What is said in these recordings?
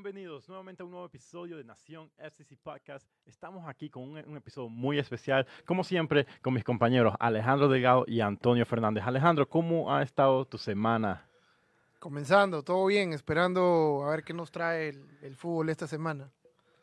Bienvenidos nuevamente a un nuevo episodio de Nación FCC Podcast. Estamos aquí con un, un, episodio muy especial, como siempre, con mis compañeros Alejandro Delgado y Antonio Fernández. Alejandro, ¿cómo ha estado tu semana? Comenzando, todo bien, esperando a ver qué nos trae el, el fútbol esta semana.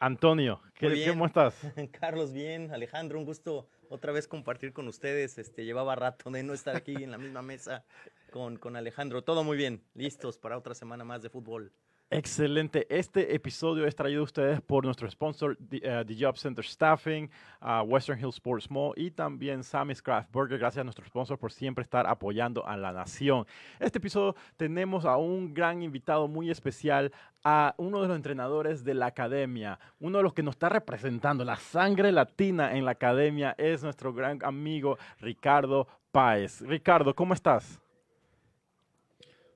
Antonio, ¿qué, ¿cómo estás? Carlos, bien. Alejandro, un gusto otra vez compartir con ustedes. Este, llevaba rato de no estar aquí en la misma mesa con, con Alejandro. Todo muy bien, listos para otra semana más de fútbol. Excelente. Este episodio es traído a ustedes por nuestro sponsor, The, The Job Center Staffing, Western Hill Sports Mall y también Sammy's Craft Burger. Gracias a nuestro sponsor por siempre estar apoyando a la nación. Este episodio tenemos a un gran invitado muy especial, a uno de los entrenadores de la academia, uno de los que nos está representando la sangre latina en la academia es nuestro gran amigo Ricardo Páez. Ricardo, ¿cómo estás?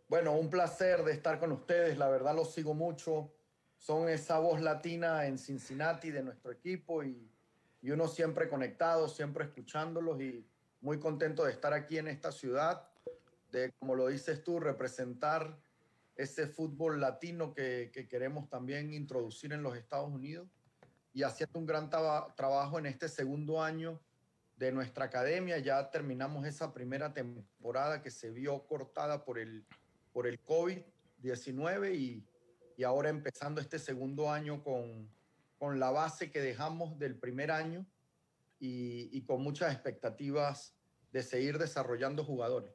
Bueno, un placer de estar con ustedes. La verdad los sigo mucho. Son esa voz latina en Cincinnati de nuestro equipo y, y, uno siempre conectado, siempre escuchándolos y muy contento de estar aquí en esta ciudad, de, como lo dices tú, representar ese fútbol latino que, que queremos también introducir en los Estados Unidos y haciendo un gran trabajo en este segundo año de nuestra academia. Ya terminamos esa primera temporada que se vio cortada por el por el COVID-19 y, y, ahora empezando este segundo año con, con, la base que dejamos del primer año y, y, con muchas expectativas de seguir desarrollando jugadores.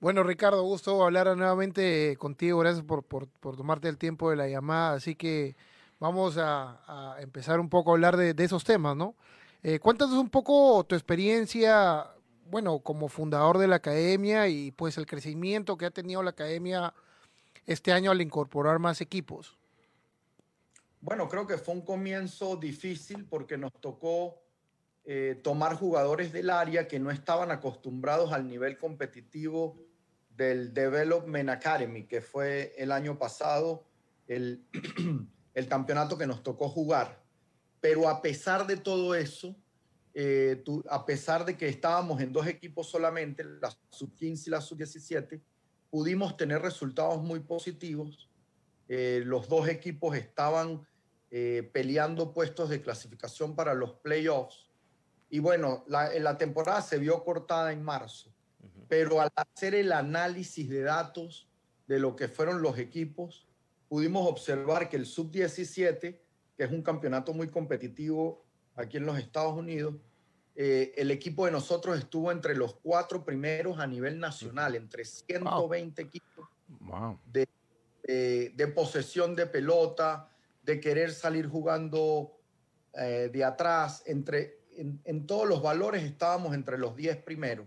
Bueno, Ricardo, gusto hablar nuevamente contigo. Gracias por, por, por tomarte el tiempo de la llamada. Así que vamos a, a empezar un poco a hablar de, de esos temas, ¿no? Eh, cuéntanos un poco tu experiencia bueno, como fundador de la academia y pues el crecimiento que ha tenido la academia este año al incorporar más equipos? Bueno, creo que fue un comienzo difícil porque nos tocó eh, tomar jugadores del área que no estaban acostumbrados al nivel competitivo del Development Academy, que fue el año pasado el, el campeonato que nos tocó jugar. Pero a pesar de todo eso, eh, tú, a pesar de que estábamos en dos equipos solamente, la sub-15 y la sub-17, pudimos tener resultados muy positivos. Eh, los dos equipos estaban eh, peleando puestos de clasificación para los playoffs. Y bueno, la, la temporada se vio cortada en marzo, uh -huh. pero al hacer el análisis de datos de lo que fueron los equipos, pudimos observar que el sub-17, que es un campeonato muy competitivo aquí en los Estados Unidos, eh, el equipo de nosotros estuvo entre los cuatro primeros a nivel nacional, entre 120 wow. equipos wow. De, eh, de, posesión de pelota, de querer salir jugando eh, de atrás, entre, en, en, todos los valores estábamos entre los 10 primeros,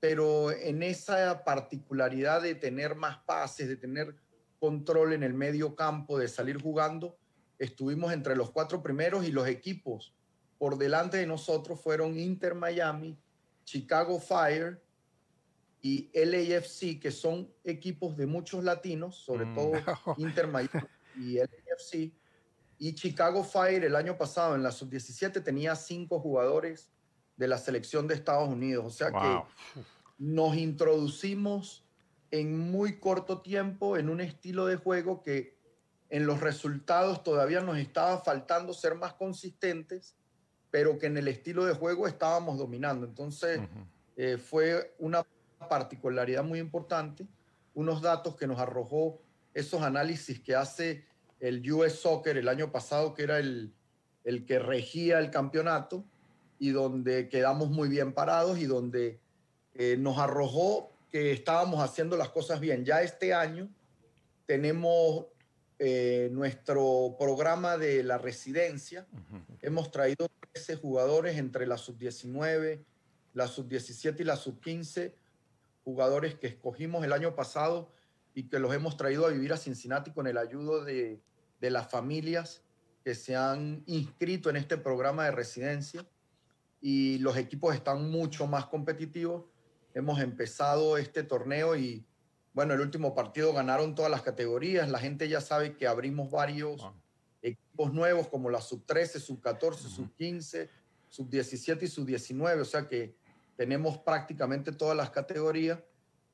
pero en esa particularidad de tener más pases, de tener control en el medio campo, de salir jugando, estuvimos entre los cuatro primeros y los equipos por delante de nosotros fueron Inter Miami, Chicago Fire y LAFC, que son equipos de muchos latinos, sobre mm. todo Inter Miami y LAFC. Y Chicago Fire el año pasado en la sub-17 tenía cinco jugadores de la selección de Estados Unidos. O sea wow. que nos introducimos en muy corto tiempo en un estilo de juego que en los resultados todavía nos estaba faltando ser más consistentes pero que en el estilo de juego estábamos dominando. Entonces, uh -huh. eh, fue una particularidad muy importante, unos datos que nos arrojó esos análisis que hace el US Soccer el año pasado, que era el, el que regía el campeonato, y donde quedamos muy bien parados y donde eh, nos arrojó que estábamos haciendo las cosas bien. Ya este año tenemos eh, nuestro programa de la residencia. Uh -huh. Hemos traído 13 jugadores entre la sub-19, la sub-17 y la sub-15, jugadores que escogimos el año pasado y que los hemos traído a vivir a Cincinnati con el ayudo de, de las familias que se han inscrito en este programa de residencia y los equipos están mucho más competitivos. Hemos empezado este torneo y bueno, el último partido ganaron todas las categorías. La gente ya sabe que abrimos varios wow. equipos nuevos como la sub-13, sub-14, uh -huh. sub-15, sub-17 y sub-19. O sea que tenemos prácticamente todas las categorías.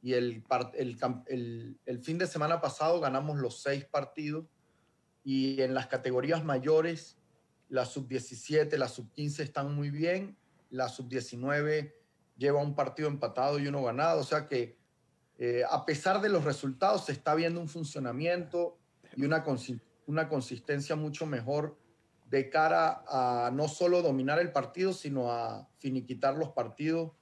Y el, el, el, el, fin de semana pasado ganamos los seis partidos y en las categorías mayores, la sub-17, la sub-15 están muy bien, la sub-19 lleva un partido empatado y uno ganado, o sea que eh, a pesar de los resultados se está viendo un funcionamiento y una, una consistencia mucho mejor de cara a no solo dominar el partido, sino a finiquitar los partidos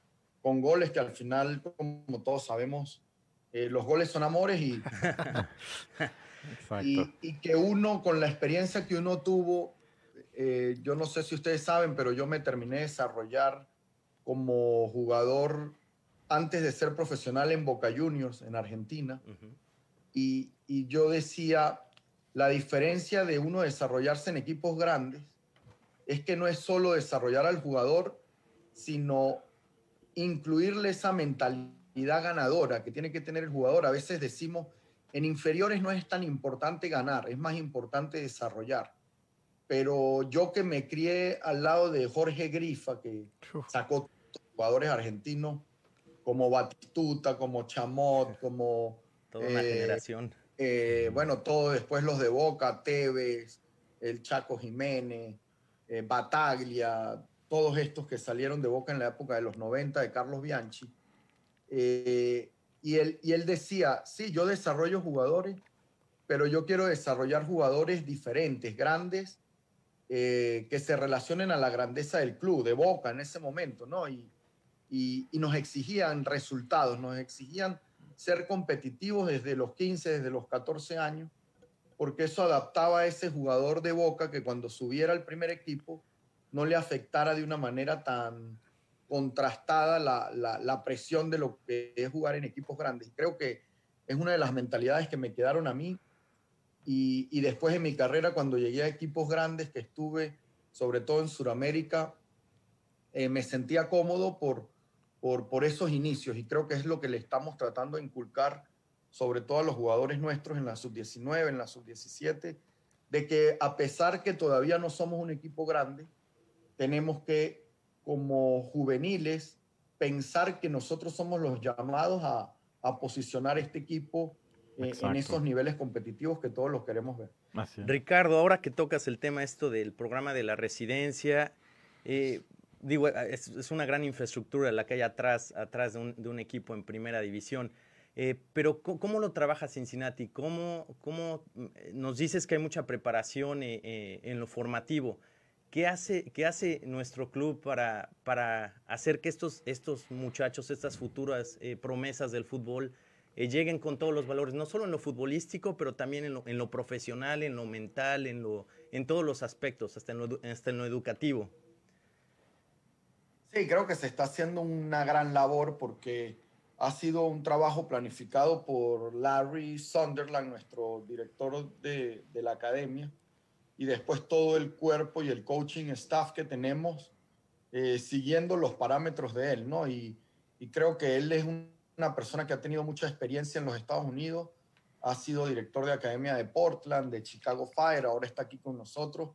con goles que al final, como todos sabemos, eh, los goles son amores y, y, que uno, con la experiencia que uno tuvo, eh, yo no sé si ustedes saben, pero yo me terminé de desarrollar como jugador antes de ser profesional en Boca Juniors, en Argentina. y, y yo decía, la diferencia de uno desarrollarse en equipos grandes es que no es solo desarrollar al jugador, sino incluirle esa mentalidad ganadora que tiene que tener el jugador. A veces decimos, en inferiores no es tan importante ganar, es más importante desarrollar. Pero yo que me crié al lado de Jorge Grifa, que sacó jugadores argentinos como Batistuta, como Chamot, como... Toda una eh, generación. Eh, bueno, todo después los de Boca, Tevez, el Chaco Jiménez, eh, Bataglia, todos estos que salieron de Boca en la época de los 90 de Carlos Bianchi. Eh, y, él, y él decía, sí, yo desarrollo jugadores, pero yo quiero desarrollar jugadores diferentes, grandes, eh, que se relacionen a la grandeza del club, de Boca en ese momento, ¿no? Y, y, y nos exigían resultados, nos exigían ser competitivos desde los 15, desde los 14 años, porque eso adaptaba a ese jugador de Boca que cuando subiera al primer equipo no le afectara de una manera tan contrastada la, presión de lo que es jugar en equipos grandes. Creo que es una de las mentalidades que me quedaron a mí y, después en mi carrera cuando llegué a equipos grandes que estuve, sobre todo en Sudamérica, eh, me sentía cómodo por, por, por esos inicios y creo que es lo que le estamos tratando de inculcar sobre todo a los jugadores nuestros en la sub-19, en la sub-17, de que a pesar que todavía no somos un equipo grande, tenemos que, como juveniles, pensar que nosotros somos los llamados a, posicionar este equipo eh, en esos niveles competitivos que todos los queremos ver. Ricardo, ahora que tocas el tema esto del programa de la residencia, eh, digo, es, una gran infraestructura la que hay atrás, atrás de un, equipo en primera división. Eh, pero ¿cómo, lo trabaja Cincinnati? ¿Cómo, ¿Cómo, nos dices que hay mucha preparación en lo formativo? ¿Qué hace, qué hace nuestro club para, para hacer que estos, estos muchachos, estas futuras eh, promesas del fútbol, eh, lleguen con todos los valores, no solo en lo futbolístico, pero también en lo, en lo profesional, en lo mental, en, lo, en todos los aspectos, hasta en, lo, hasta en lo educativo? Sí, creo que se está haciendo una gran labor porque ha sido un trabajo planificado por Larry Sunderland, nuestro director de, de la academia y después todo el cuerpo y el coaching staff que tenemos eh, siguiendo los parámetros de él, ¿no? Y, creo que él es una persona que ha tenido mucha experiencia en los Estados Unidos, ha sido director de academia de Portland, de Chicago Fire, ahora está aquí con nosotros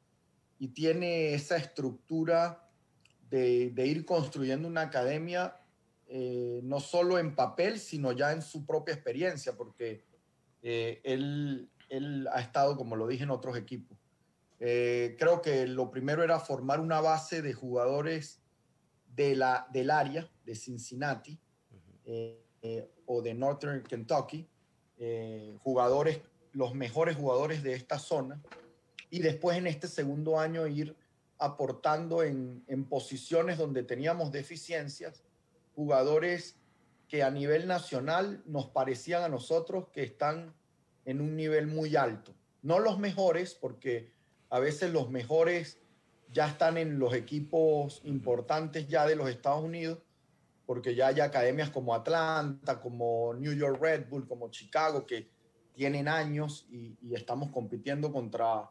y tiene esa estructura de, ir construyendo una academia eh, no solo en papel, sino ya en su propia experiencia, porque eh, él, él ha estado, como lo dije, en otros equipos. Eh, creo que lo primero era formar una base de jugadores de la, del área de Cincinnati o de Northern Kentucky, jugadores, los mejores jugadores de esta zona, y después en este segundo año ir aportando en, en posiciones donde teníamos deficiencias, jugadores que a nivel nacional nos parecían a nosotros que están en un nivel muy alto. No los mejores, porque a veces los mejores ya están en los equipos importantes ya de los Estados Unidos, porque ya hay academias como Atlanta, como New York Red Bull, como Chicago, que tienen años y, estamos compitiendo contra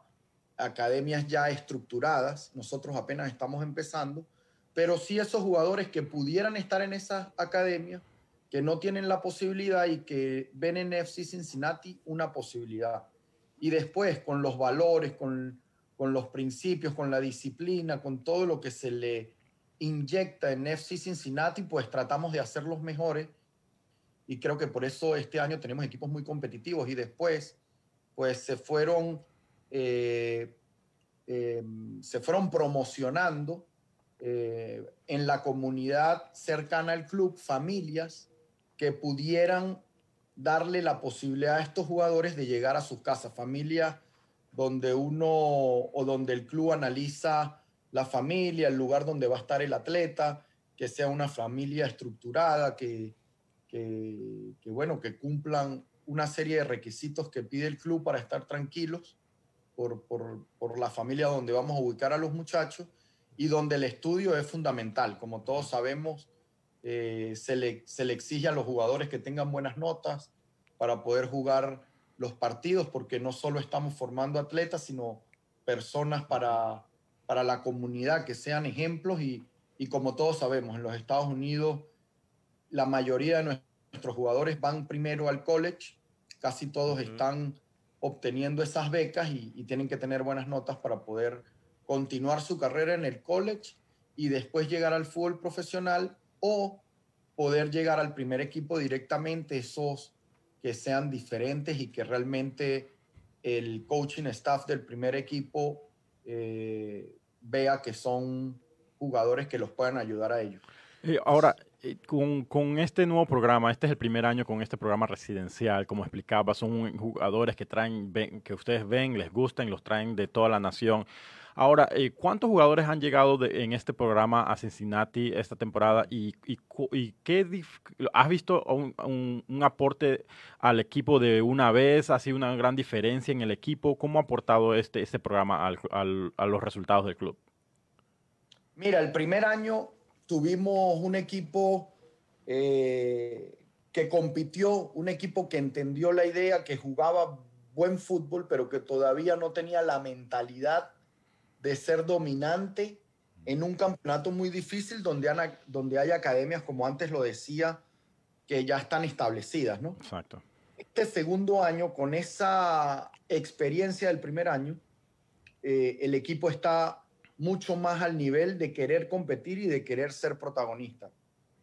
academias ya estructuradas. Nosotros apenas estamos empezando, pero sí esos jugadores que pudieran estar en esas academias, que no tienen la posibilidad y que ven en FC Cincinnati una posibilidad. Y después, con los valores, con con los principios, con la disciplina, con todo lo que se le inyecta en FC Cincinnati, pues tratamos de hacer los mejores. Y creo que por eso este año tenemos equipos muy competitivos. Y después, pues se fueron eh, em, se fueron promocionando eh, en la comunidad cercana al club, familias que pudieran darle la posibilidad a estos jugadores de llegar a sus casas, familias donde uno o donde el club analiza la familia, el lugar donde va a estar el atleta, que sea una familia estructurada, que, que, bueno, que cumplan una serie de requisitos que pide el club para estar tranquilos por, por, por, la familia donde vamos a ubicar a los muchachos y donde el estudio es fundamental. Como todos sabemos, eh, se, le, se le exige a los jugadores que tengan buenas notas para poder jugar los partidos, porque no solo estamos formando atletas, sino personas para, para la comunidad que sean ejemplos. Y, y como todos sabemos, en los Estados Unidos la mayoría de nuestros jugadores van primero al college, casi todos están obteniendo esas becas y, tienen que tener buenas notas para poder continuar su carrera en el college y después llegar al fútbol profesional o poder llegar al primer equipo directamente, esos que sean diferentes y que realmente el coaching staff del primer equipo eh, vea que son jugadores que los puedan ayudar a ellos. Eh, ahora, con, con, este nuevo programa, este es el primer año con este programa residencial, como explicaba, son jugadores que traen, que ustedes ven, les gustan, los traen de toda la nación. Ahora, eh, ¿cuántos jugadores han llegado en este programa a Cincinnati esta temporada y, qué has visto un, aporte al equipo de una vez? ¿Ha sido una gran diferencia en el equipo? ¿Cómo ha aportado este, este programa al, a los resultados del club? Mira, el primer año tuvimos un equipo eh, que compitió, un equipo que entendió la idea, que jugaba buen fútbol, pero que todavía no tenía la mentalidad de ser dominante en un campeonato muy difícil donde, donde hay academias, como antes lo decía, que ya están establecidas, ¿no? Exacto. Este segundo año, con esa experiencia del primer año, eh, el equipo está mucho más al nivel de querer competir y de querer ser protagonista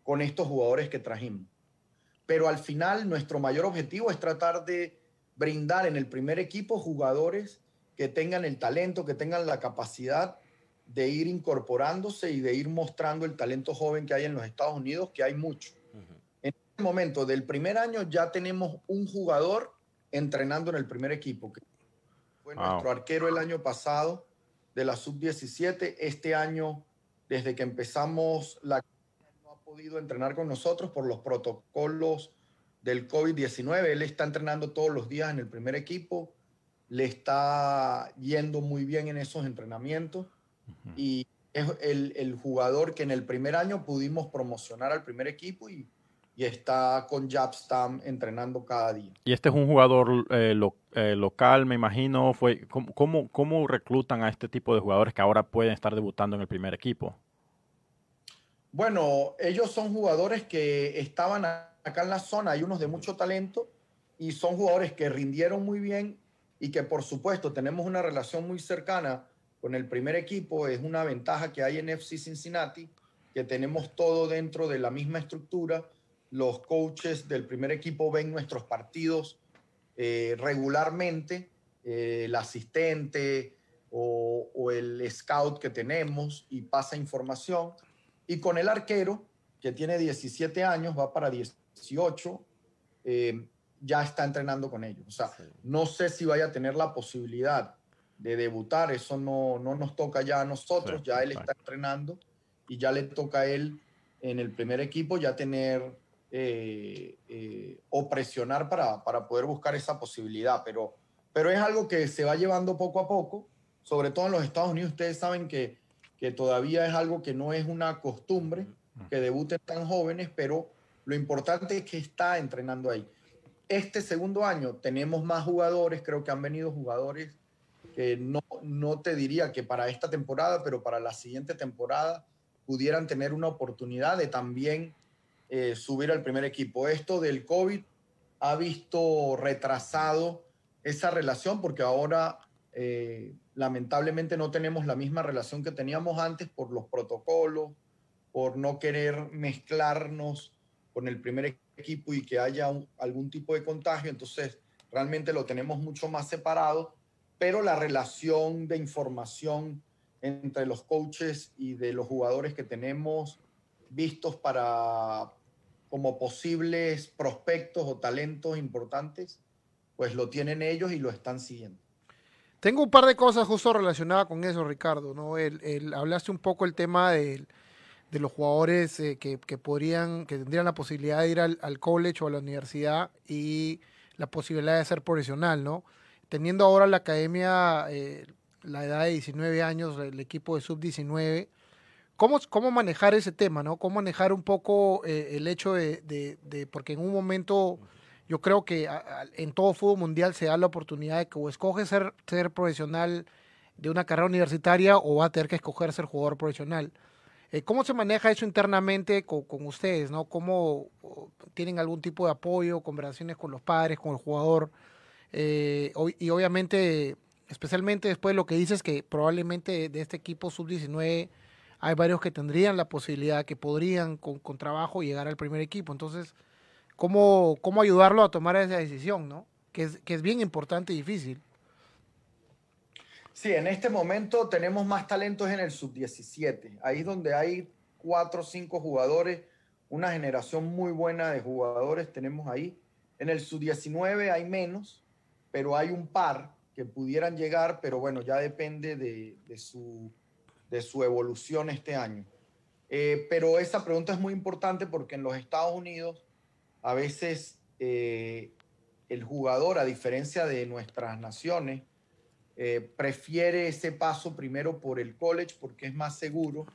con estos jugadores que trajimos. Pero al final nuestro mayor objetivo es tratar de brindar en el primer equipo jugadores que tengan el talento, que tengan la capacidad de ir incorporándose y de ir mostrando el talento joven que hay en los Estados Unidos, que hay mucho. En este momento del primer año ya tenemos un jugador entrenando en el primer equipo, que fue nuestro arquero el año pasado, de la sub-17. Este año, desde que empezamos la no ha podido entrenar con nosotros por los protocolos del COVID-19. Él está entrenando todos los días en el primer equipo, le está yendo muy bien en esos entrenamientos y es el, el, jugador que en el primer año pudimos promocionar al primer equipo y y está con Jabstam entrenando cada día. Y este es un jugador eh, eh, local, me imagino. Fue, ¿cómo, ¿Cómo reclutan a este tipo de jugadores que ahora pueden estar debutando en el primer equipo? Bueno, ellos son jugadores que estaban acá en la zona, hay unos de mucho talento y son jugadores que rindieron muy bien y que por supuesto tenemos una relación muy cercana con el primer equipo. Es una ventaja que hay en FC Cincinnati, que tenemos todo dentro de la misma estructura los coaches del primer equipo ven nuestros partidos eh, regularmente, eh, el asistente o, el scout que tenemos y pasa información. Y con el arquero, que tiene 17 años, va para 18, eh, ya está entrenando con ellos. O sea, no sé si vaya a tener la posibilidad de debutar, eso no, no nos toca ya a nosotros, ya él está entrenando y ya le toca a él en el primer equipo ya tener eh, eh, o presionar para, para, poder buscar esa posibilidad, pero, pero es algo que se va llevando poco a poco, sobre todo en los Estados Unidos. Ustedes saben que, que todavía es algo que no es una costumbre que debuten tan jóvenes, pero lo importante es que está entrenando ahí. Este segundo año tenemos más jugadores, creo que han venido jugadores que no, no te diría que para esta temporada, pero para la siguiente temporada pudieran tener una oportunidad de también eh, subir al primer equipo. Esto del COVID ha visto retrasado esa relación porque ahora eh, lamentablemente no tenemos la misma relación que teníamos antes por los protocolos, por no querer mezclarnos con el primer equipo y que haya algún tipo de contagio. Entonces, realmente lo tenemos mucho más separado, pero la relación de información entre los coaches y de los jugadores que tenemos vistos para como posibles prospectos o talentos importantes, pues lo tienen ellos y lo están siguiendo. Tengo un par de cosas justo relacionadas con eso, Ricardo. ¿no? El, hablaste un poco el tema de, los jugadores eh, que, podrían, que tendrían la posibilidad de ir al, college o a la universidad y la posibilidad de ser profesional, ¿no? Teniendo ahora la academia, eh, la edad de 19 años, el equipo de sub-19, ¿cómo, ¿cómo, manejar ese tema, ¿no? ¿Cómo manejar un poco eh, el hecho de, porque en un momento yo creo que en todo fútbol mundial se da la oportunidad de que o escoge ser, ser profesional de una carrera universitaria o va a tener que escoger ser jugador profesional. Eh, ¿Cómo se maneja eso internamente con, ustedes? ¿no? ¿Cómo tienen algún tipo de apoyo, conversaciones con los padres, con el jugador? Eh, y obviamente, especialmente después de lo que dices, que probablemente de este equipo sub-19 hay varios que tendrían la posibilidad, que podrían con, trabajo llegar al primer equipo. Entonces, cómo, cómo ayudarlo a tomar esa decisión, ¿no? Que es, que es bien importante y difícil. Sí, en este momento tenemos más talentos en el sub-17. Ahí es donde hay cuatro o cinco jugadores, una generación muy buena de jugadores tenemos ahí. En el sub-19 hay menos, pero hay un par que pudieran llegar, pero bueno, ya depende de, de, su, de su, evolución este año. Eh, pero esa pregunta es muy importante porque en los Estados Unidos a veces eh, el jugador, a diferencia de nuestras naciones, eh, prefiere ese paso primero por el college porque es más seguro,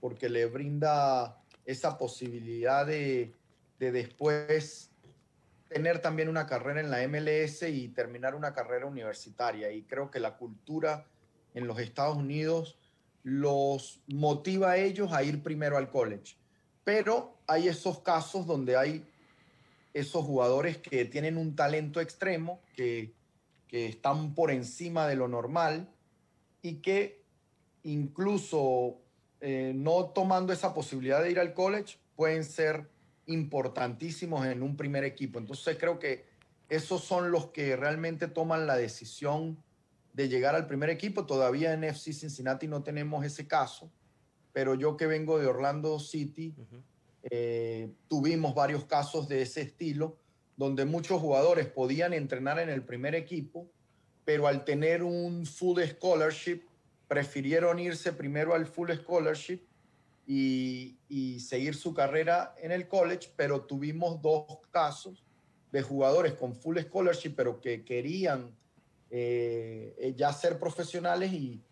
porque le brinda esa posibilidad de, de después tener también una carrera en la MLS y terminar una carrera universitaria. Y creo que la cultura en los Estados Unidos los motiva a ellos a ir primero al college. Pero hay esos casos donde hay esos jugadores que tienen un talento extremo, que, están por encima de lo normal y que incluso eh, no tomando esa posibilidad de ir al college pueden ser importantísimos en un primer equipo. Entonces creo que esos son los que realmente toman la decisión de llegar al primer equipo. Todavía en FC Cincinnati no tenemos ese caso, pero yo que vengo de Orlando City, eh, tuvimos varios casos de ese estilo, donde muchos jugadores podían entrenar en el primer equipo, pero al tener un full scholarship, prefirieron irse primero al full scholarship y, seguir su carrera en el college, pero tuvimos dos casos de jugadores con full scholarship, pero que querían eh, ya ser profesionales y,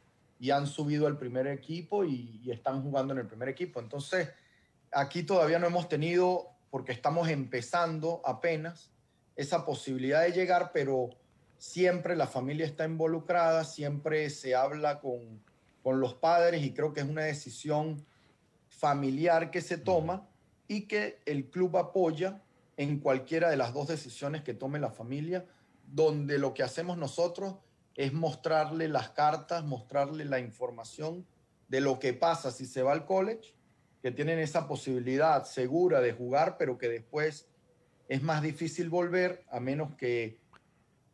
han subido al primer equipo y, y, están jugando en el primer equipo. Entonces, Aquí todavía no hemos tenido, porque estamos empezando apenas, esa posibilidad de llegar, pero siempre la familia está involucrada, siempre se habla con, los padres y creo que es una decisión familiar que se toma y que el club apoya en cualquiera de las dos decisiones que tome la familia, donde lo que hacemos nosotros es mostrarle las cartas, mostrarle la información de lo que pasa si se va al college que tienen esa posibilidad segura de jugar, pero que después es más difícil volver a menos que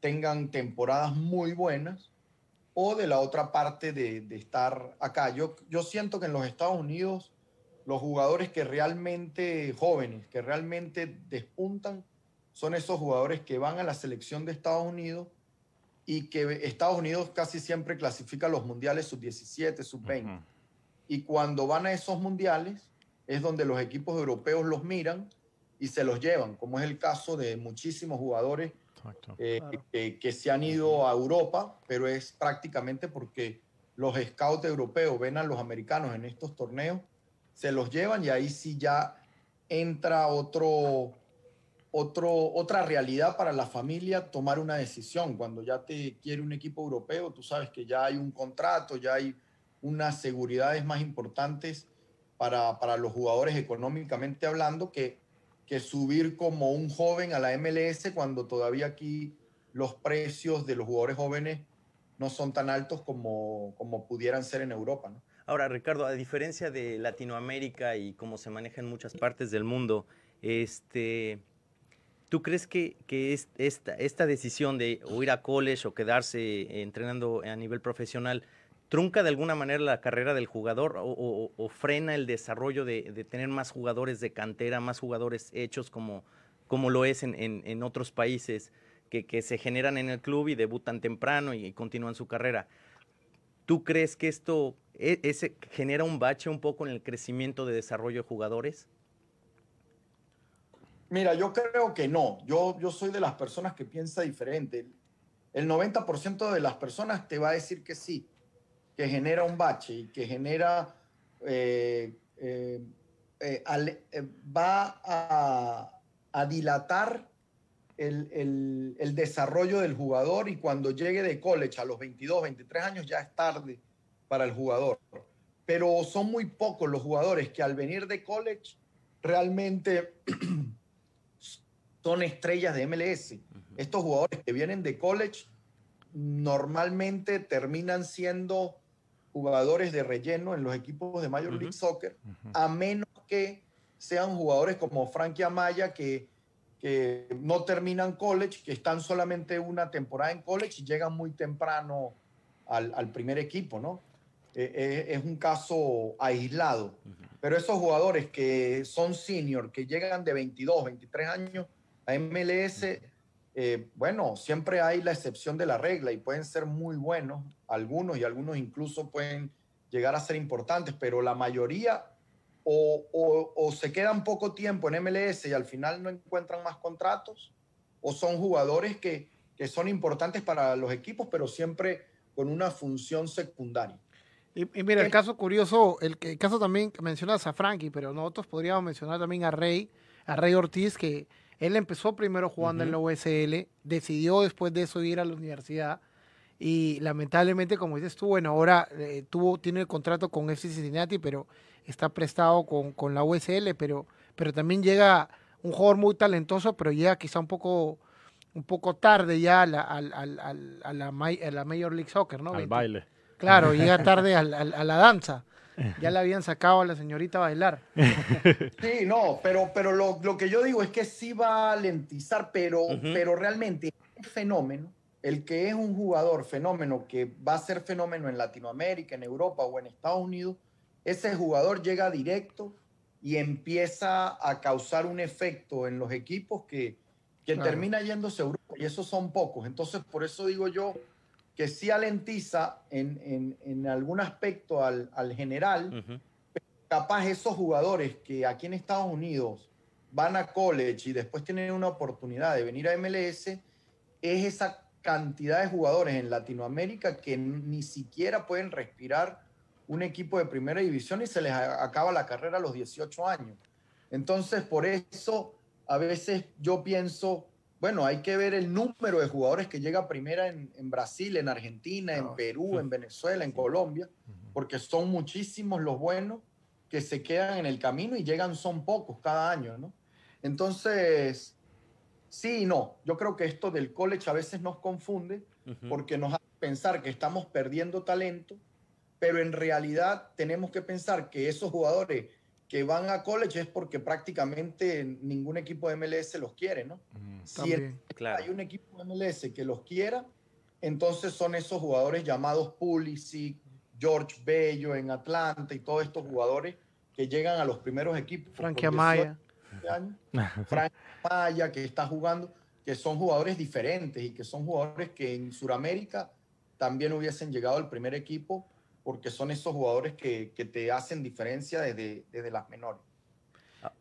tengan temporadas muy buenas o de la otra parte de, estar acá. Yo, yo siento que en los Estados Unidos los jugadores que realmente jóvenes, que realmente despuntan, son esos jugadores que van a la selección de Estados Unidos y que Estados Unidos casi siempre clasifica los mundiales sub-17, sub-20 y cuando van a esos mundiales es donde los equipos europeos los miran y se los llevan, como es el caso de muchísimos jugadores eh, que, se han ido a Europa, pero es prácticamente porque los scouts europeos ven a los americanos en estos torneos, se los llevan y ahí sí ya entra otro, otro, otra realidad para la familia tomar una decisión. Cuando ya te quiere un equipo europeo, tú sabes que ya hay un contrato, ya hay unas seguridades más importantes para, para los jugadores económicamente hablando que, que subir como un joven a la MLS cuando todavía aquí los precios de los jugadores jóvenes no son tan altos como, como pudieran ser en Europa. ¿no? Ahora, Ricardo, a diferencia de Latinoamérica y cómo se maneja en muchas partes del mundo, este, ¿Tú crees que, esta, esta decisión de ir a college o quedarse entrenando a nivel profesional trunca de alguna manera la carrera del jugador o, frena el desarrollo de, tener más jugadores de cantera, más jugadores hechos como, como lo es en, otros países que, se generan en el club y debutan temprano y, continúan su carrera? ¿Tú crees que esto e, ese, genera un bache un poco en el crecimiento de desarrollo de jugadores? Mira, yo creo que no. Yo, yo soy de las personas que piensa diferente. El 90% de las personas te va a decir que sí que genera un bache y que genera, eh, eh, eh, va a, dilatar el, el, desarrollo del jugador y cuando llegue de college a los 22, 23 años ya es tarde para el jugador. Pero son muy pocos los jugadores que al venir de college realmente son estrellas de MLS. Estos jugadores que vienen de college normalmente terminan siendo jugadores de relleno en los equipos de Major League Soccer, a menos que sean jugadores como Frankie Amaya que, que no terminan college, que están solamente una temporada en college y llegan muy temprano al, primer equipo, ¿no? Eh, eh, es un caso aislado. Pero esos jugadores que son senior, que llegan de 22, 23 años a MLS, eh, bueno, siempre hay la excepción de la regla y pueden ser muy buenos algunos y algunos incluso pueden llegar a ser importantes, pero la mayoría o, se quedan poco tiempo en MLS y al final no encuentran más contratos, o son jugadores que, son importantes para los equipos, pero siempre con una función secundaria. Y, mira, el caso curioso, el, el, caso también que mencionas a Frankie, pero nosotros podríamos mencionar también a Rey, a Rey Ortiz, que él empezó primero jugando en la USL, decidió después de eso ir a la universidad y lamentablemente, como dices tú, bueno, ahora eh, tuvo, tiene el contrato con FC Cincinnati, pero está prestado con, con, la USL, pero, pero también llega un jugador muy talentoso, pero llega quizá un poco un poco tarde ya a la, a, a, la, Major League Soccer, ¿no? Al baile. Claro, llega tarde a, la danza. Ya le habían sacado a la señorita a bailar. Sí, no, pero, pero lo, lo, que yo digo es que sí va a lentizar, pero, pero realmente es fenómeno. El que es un jugador fenómeno que va a ser fenómeno en Latinoamérica, en Europa o en Estados Unidos, ese jugador llega directo y empieza a causar un efecto en los equipos que, que termina yéndose a Europa. Y esos son pocos. Entonces, por eso digo yo que sí alentiza en, en, en algún aspecto al, al general, capaz esos jugadores que aquí en Estados Unidos van a college y después tienen una oportunidad de venir a MLS, es esa cantidad de jugadores en Latinoamérica que ni siquiera pueden respirar un equipo de primera división y se les acaba la carrera a los 18 años. Entonces, por eso a veces yo pienso, bueno, hay que ver el número de jugadores que llega primera en, Brasil, en Argentina, en Perú, en Venezuela, en Colombia, porque son muchísimos los buenos que se quedan en el camino y llegan son pocos cada año, ¿no? Entonces, sí y no. Yo creo que esto del college a veces nos confunde porque nos hace pensar que estamos perdiendo talento, pero en realidad tenemos que pensar que esos jugadores que van a college es porque prácticamente ningún equipo de MLS los quiere, ¿no? si hay un equipo de MLS que los quiera, entonces son esos jugadores llamados Pulisic, George Bello en Atlanta y todos estos jugadores que llegan a los primeros equipos. Frankie Amaya. Frankie Amaya que está jugando, que son jugadores diferentes y que son jugadores que en Sudamérica también hubiesen llegado al primer equipo porque son esos jugadores que, que te hacen diferencia desde, desde las menores. Ah.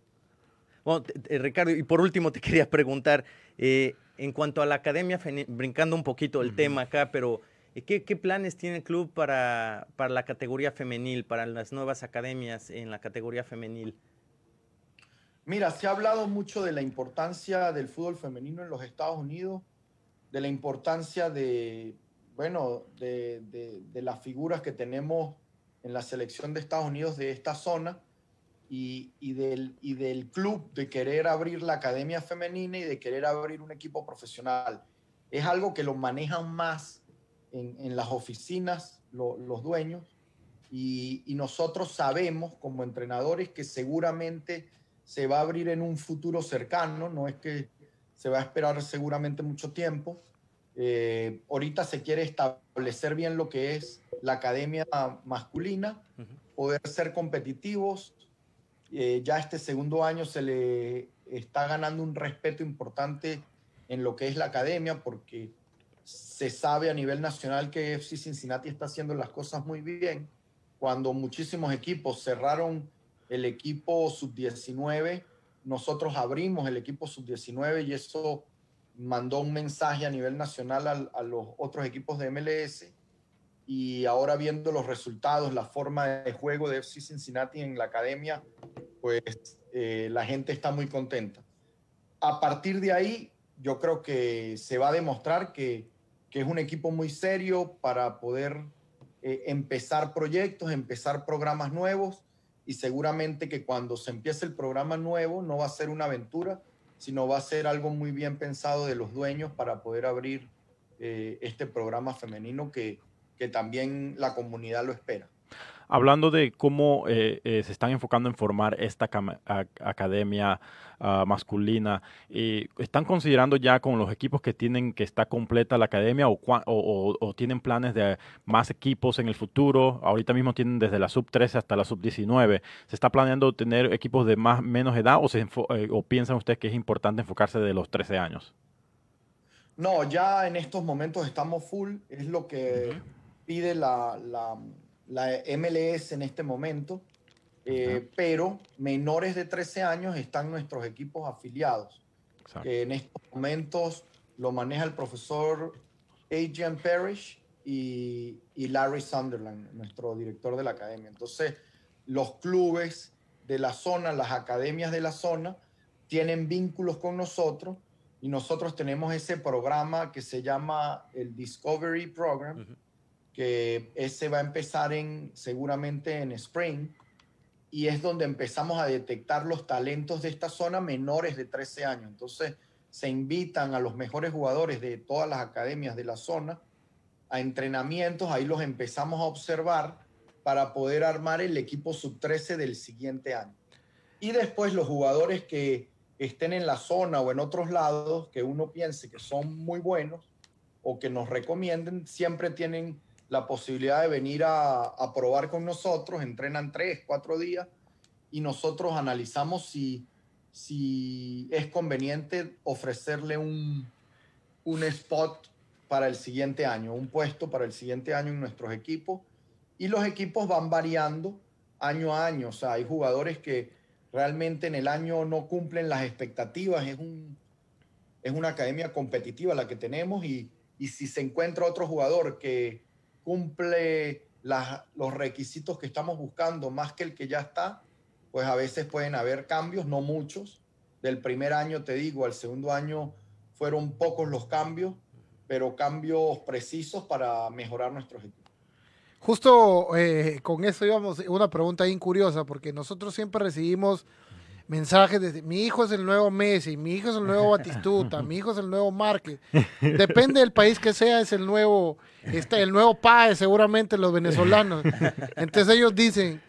Bueno, Ricardo, y por último te quería preguntar, eh, en cuanto a la academia, brincando un poquito el tema acá, pero eh, ¿qué, ¿qué, planes tiene el club para, para la categoría femenil, para las nuevas academias en la categoría femenil? Mira, se ha hablado mucho de la importancia del fútbol femenino en los Estados Unidos, de la importancia de, bueno, de, las figuras que tenemos en la selección de Estados Unidos de esta zona y, del, club de querer abrir la academia femenina y de querer abrir un equipo profesional. Es algo que lo manejan más en, las oficinas los dueños y, nosotros sabemos como entrenadores que seguramente se va a abrir en un futuro cercano, no es que se va a esperar seguramente mucho tiempo. Eh, ahorita se quiere establecer bien lo que es la academia masculina, poder ser competitivos. Eh, ya este segundo año se le está ganando un respeto importante en lo que es la academia porque se sabe a nivel nacional que FC Cincinnati está haciendo las cosas muy bien. Cuando muchísimos equipos cerraron el equipo sub-19, nosotros abrimos el equipo sub-19 y eso mandó un mensaje a nivel nacional a, los otros equipos de MLS. Y ahora viendo los resultados, la forma de juego de FC Cincinnati en la academia, pues eh, la gente está muy contenta. A partir de ahí, yo creo que se va a demostrar que, que es un equipo muy serio para poder eh, empezar proyectos, empezar programas nuevos y seguramente que cuando se empiece el programa nuevo no va a ser una aventura, sino va a ser algo muy bien pensado de los dueños para poder abrir eh, este programa femenino que, que también la comunidad lo espera hablando de cómo eh, eh, se están enfocando en formar esta academia ah, masculina, eh, ¿están considerando ya con los equipos que tienen que está completa la academia o, tienen planes de más equipos en el futuro? Ahorita mismo tienen desde la sub 13 hasta la sub 19. ¿Se está planeando tener equipos de más menos edad o, se o piensan ustedes que es importante enfocarse de los 13 años? No, ya en estos momentos estamos full, es lo que pide la la MLS en este momento, eh, pero menores de 13 años están nuestros equipos afiliados, que en estos momentos lo maneja el profesor Adrian Parrish y, y, Larry Sunderland, nuestro director de la academia. Entonces, los clubes de la zona, las academias de la zona, tienen vínculos con nosotros y nosotros tenemos ese programa que se llama el Discovery Program, que ese va a empezar en, seguramente en Spring, y es donde empezamos a detectar los talentos de esta zona menores de 13 años. Entonces, se invitan a los mejores jugadores de todas las academias de la zona a entrenamientos, ahí los empezamos a observar para poder armar el equipo sub-13 del siguiente año. Y después los jugadores que estén en la zona o en otros lados, que uno piense que son muy buenos o que nos recomienden, siempre tienen la posibilidad de venir a, probar con nosotros, entrenan tres, cuatro días y nosotros analizamos si, si es conveniente ofrecerle un, un spot para el siguiente año, un puesto para el siguiente año en nuestros equipos. Y los equipos van variando año a año. O sea, hay jugadores que realmente en el año no cumplen las expectativas. Es, un, es una academia competitiva la que tenemos y, y si se encuentra otro jugador que, cumple los requisitos que estamos buscando más que el que ya está, pues a veces pueden haber cambios, no muchos. Del primer año, te digo, al segundo año fueron pocos los cambios, pero cambios precisos para mejorar nuestros equipos. Justo eh, con eso íbamos, una pregunta bien curiosa, porque nosotros siempre recibimos mensajes de mi hijo es el nuevo Messi, mi hijo es el nuevo Batistuta, mi hijo es el nuevo Márquez. Depende del país que sea, es el nuevo, este, el nuevo PAE, seguramente los venezolanos. Entonces ellos dicen,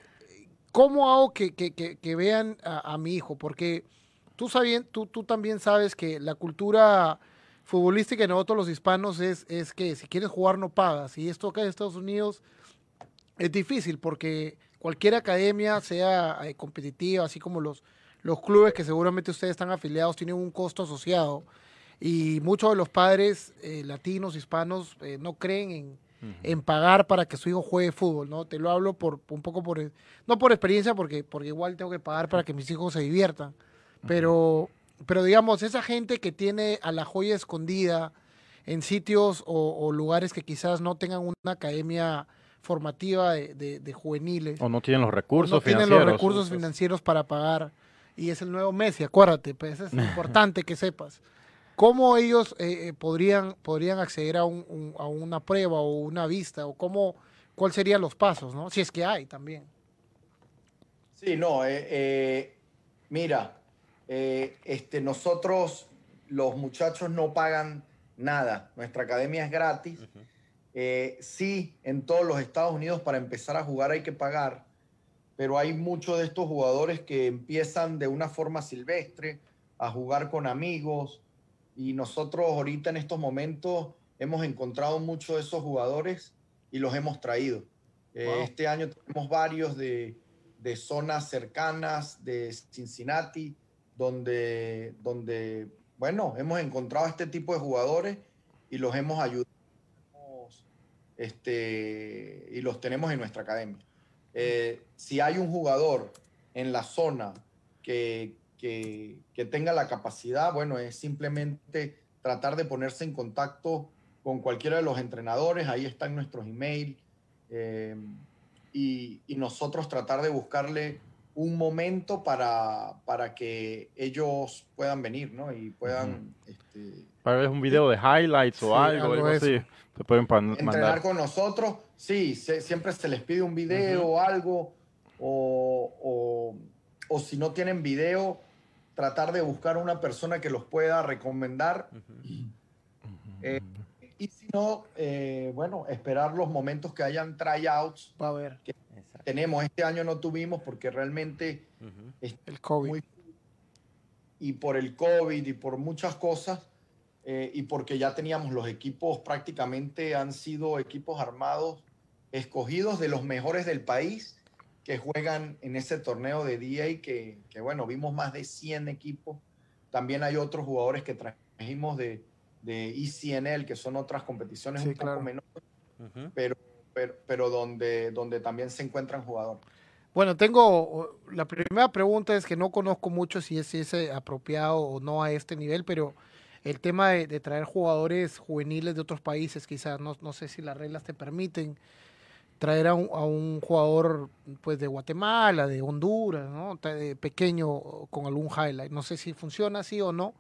¿cómo hago que, que, que, vean a, mi hijo? Porque tú, tú, tú también sabes que la cultura futbolística de nosotros los hispanos es, es que si quieres jugar no pagas. Y esto acá en Estados Unidos es difícil porque cualquier academia sea eh, competitiva, así como los, los clubes que seguramente ustedes están afiliados tienen un costo asociado y muchos de los padres eh, latinos, hispanos, eh, no creen en, pagar para que su hijo juegue fútbol, ¿no? Te lo hablo por un poco por, no por experiencia, porque, porque igual tengo que pagar para que mis hijos se diviertan, pero, pero digamos, esa gente que tiene a la joya escondida en sitios o, lugares que quizás no tengan una academia formativa de, juveniles. O no tienen los recursos no tienen los recursos financieros para pagar y es el nuevo Messi, acuérdate, pues es importante que sepas. ¿Cómo ellos eh, eh, podrían, podrían acceder a, un, a, una prueba o una vista? ¿O cómo, cuáles serían los pasos, no? Si es que hay también. Sí, no, eh, mira, este, nosotros, los muchachos no pagan nada. Nuestra academia es gratis. sí, en todos los Estados Unidos para empezar a jugar hay que pagar pero hay muchos de estos jugadores que empiezan de una forma silvestre a jugar con amigos y nosotros ahorita en estos momentos hemos encontrado muchos de esos jugadores y los hemos traído. Eh, este año tenemos varios de, de, zonas cercanas de Cincinnati, donde, donde, bueno, hemos encontrado este tipo de jugadores y los hemos ayudado este, y los tenemos en nuestra academia. Eh, si hay un jugador en la zona que, que, tenga la capacidad, bueno, es simplemente tratar de ponerse en contacto con cualquiera de los entrenadores, ahí están nuestros emails, eh, y, y, nosotros tratar de buscarle un momento para, para que ellos puedan venir, ¿no? Y puedan... este, para ver un video de highlights o algo, algo, así. Se pueden mandar. Entrenar con nosotros, sí, siempre se les pide un video o algo, o, o, o si no tienen video, tratar de buscar una persona que los pueda recomendar. Eh, y si no, eh, bueno, esperar los momentos que hayan tryouts. Va a ver. Que tenemos, este año no tuvimos porque realmente... el COVID. y por el COVID y por muchas cosas, eh, y porque ya teníamos los equipos, prácticamente han sido equipos armados escogidos de los mejores del país que juegan en ese torneo de DA, que, que, bueno, vimos más de 100 equipos. También hay otros jugadores que trajimos de, de ECNL, que son otras competiciones un poco menores, pero, pero, pero, donde, donde también se encuentran jugadores. Bueno, tengo, la primera pregunta es que no conozco mucho si es, si es apropiado o no a este nivel, pero el tema de, de traer jugadores juveniles de otros países, quizás, no, no sé si las reglas te permiten, traer a un, a un, jugador pues de Guatemala, de Honduras, ¿no? De pequeño con algún highlight. No sé si funciona así o no.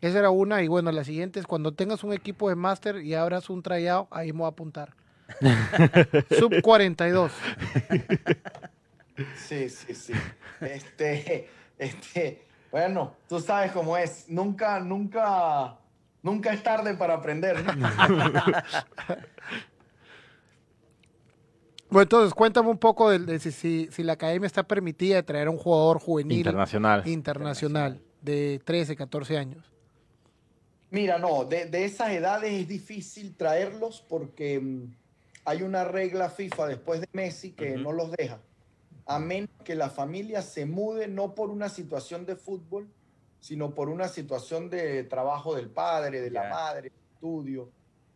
Esa era una. Y bueno, la siguiente es cuando tengas un equipo de máster y abras un tryout, ahí me voy a apuntar. Sub 42. Sí, sí, sí. Este, este, bueno, tú sabes cómo es. Nunca, nunca, nunca es tarde para aprender. Bueno, entonces cuéntame un poco de, si, si, la academia está permitida de traer a un jugador juvenil internacional, internacional de 13, 14 años. Mira, no, de, de esas edades es difícil traerlos porque mm, hay una regla FIFA después de Messi que no los deja. A menos que la familia se mude no por una situación de fútbol, sino por una situación de trabajo del padre, de la madre, estudio.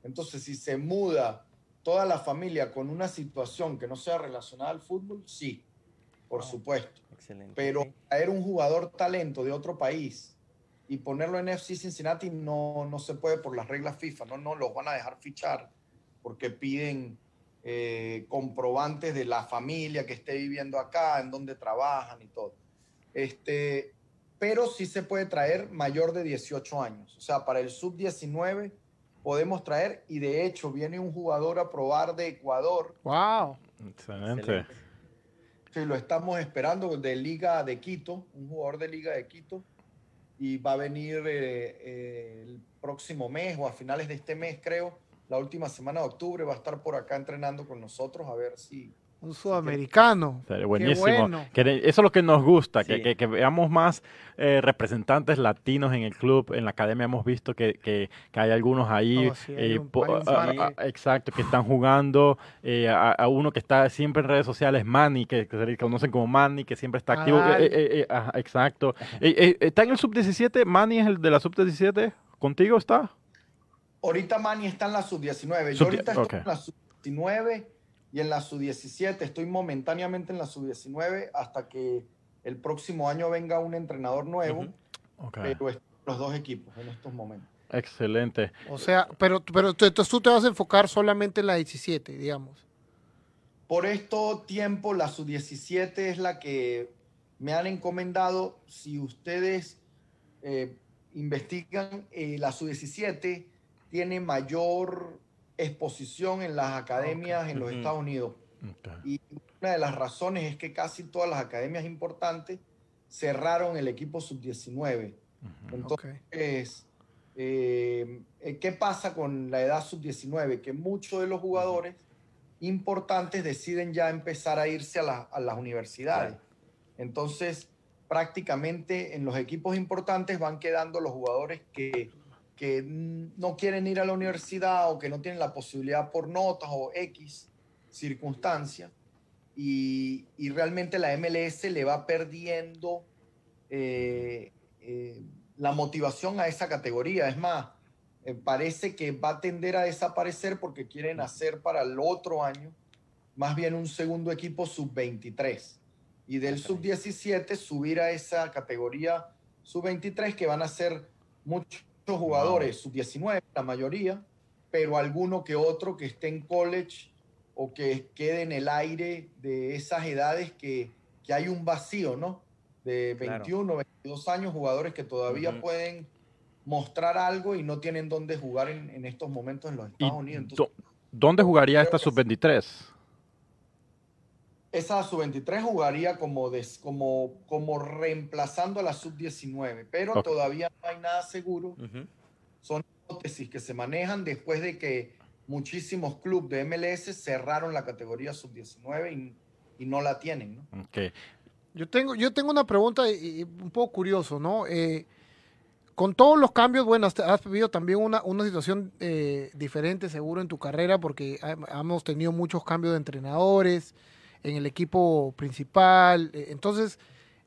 Entonces, si se muda toda la familia con una situación que no sea relacionada al fútbol, sí, por ah, supuesto. Excelente. Pero traer un jugador talento de otro país y ponerlo en FC Cincinnati no, no se puede por las reglas FIFA, no, no los van a dejar fichar porque piden eh, comprobantes de la familia que esté viviendo acá, en donde trabajan y todo. Este, pero sí se puede traer mayor de 18 años. O sea, para el sub-19 podemos traer y de hecho viene un jugador a probar de Ecuador. ¡Wow! Excelente. Sí, lo estamos esperando de Liga de Quito, un jugador de Liga de Quito, y va a venir eh, eh, el próximo mes o a finales de este mes, creo, la última semana de octubre, va a estar por acá entrenando con nosotros a ver si, un sudamericano. buenísimo. eso es lo que nos gusta, que, veamos más eh, representantes latinos en el club. En la academia hemos visto que, hay algunos ahí, oh, eh, exacto, que están jugando. Eh, a, uno que está siempre en redes sociales, Manny, que, se le conocen como Manny, que siempre está activo. exacto. ¿Está en el sub-17? ¿Manny es el de la sub-17? ¿Contigo está? Ahorita Manny está en la sub-19. Yo ahorita estoy en la sub-19 y en la sub-17 estoy momentáneamente en la sub-19 hasta que el próximo año venga un entrenador nuevo. Pero los dos equipos en estos momentos. Excelente. O sea, pero, pero entonces tú te vas a enfocar solamente en la 17, digamos. Por esto tiempo, la sub-17 es la que me han encomendado. Si ustedes eh, investigan, eh, la sub-17 tiene mayor exposición en las academias en los Estados Unidos. Y una de las razones es que casi todas las academias importantes cerraron el equipo sub-19. Entonces, eh, eh, ¿qué pasa con la edad sub-19? Que muchos de los jugadores importantes deciden ya empezar a irse a, las universidades. Entonces, prácticamente en los equipos importantes van quedando los jugadores que que no quieren ir a la universidad o que no tienen la posibilidad por notas o X circunstancia. Y, y realmente la MLS le va perdiendo eh, eh, la motivación a esa categoría. Es más, eh, parece que va a tender a desaparecer porque quieren hacer para el otro año más bien un segundo equipo sub-23 y del sub-17 subir a esa categoría sub-23 que van a ser muchos jugadores, sub-19 la mayoría, pero alguno que otro que esté en college o que quede en el aire de esas edades que, que hay un vacío, ¿no? De 21, 22 años, jugadores que todavía pueden mostrar algo y no tienen dónde jugar en, en estos momentos en los Estados Unidos. ¿Dónde jugaría esta sub-23? Esa sub-23 jugaría como, como, como reemplazando a la sub-19, pero todavía no hay nada seguro. Son hipótesis que se manejan después de que muchísimos clubes de MLS cerraron la categoría sub-19 y, y, no la tienen. ¿no? Okay. Yo, tengo, yo tengo una pregunta y, un poco curioso, ¿no? Eh, con todos los cambios, bueno, has vivido también una, una situación eh, diferente seguro en tu carrera porque hemos tenido muchos cambios de entrenadores en el equipo principal. Eh, entonces,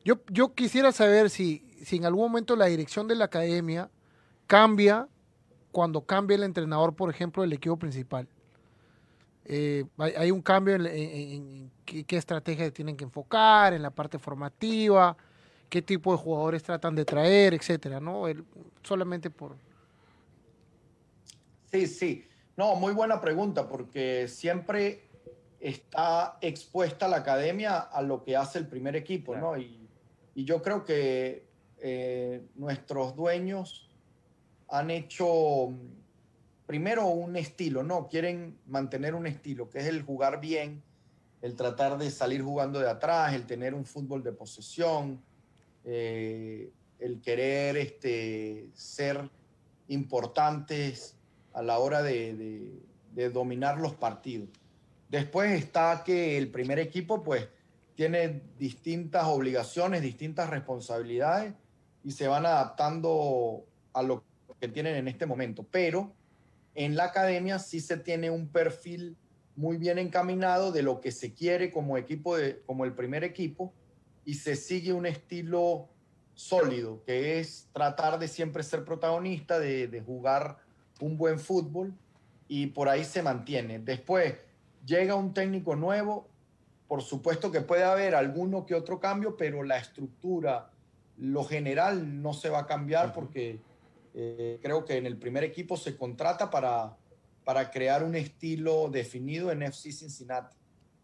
yo, yo quisiera saber si, si en algún momento la dirección de la academia cambia cuando cambia el entrenador, por ejemplo, del equipo principal. Eh, hay, un cambio en, qué, estrategia tienen que enfocar, en la parte formativa, qué tipo de jugadores tratan de traer, etcétera, ¿no? solamente por. Sí, sí. No, muy buena pregunta, porque siempre está expuesta la academia a lo que hace el primer equipo, ¿no? Y, yo creo que eh, nuestros dueños han hecho primero un estilo, ¿no? Quieren mantener un estilo, que es el jugar bien, el tratar de salir jugando de atrás, el tener un fútbol de posesión, eh, el querer este, ser importantes a la hora de dominar los partidos. Después está que el primer equipo pues tiene distintas obligaciones, distintas responsabilidades y se van adaptando a lo que tienen en este momento. Pero en la academia sí se tiene un perfil muy bien encaminado de lo que se quiere como equipo, de, como el primer equipo, y se sigue un estilo sólido, que es tratar de siempre ser protagonista, de, de jugar un buen fútbol, y por ahí se mantiene. Después, llega un técnico nuevo, por supuesto que puede haber alguno que otro cambio, pero la estructura, lo general no se va a cambiar porque eh, creo que en el primer equipo se contrata para, para crear un estilo definido en FC Cincinnati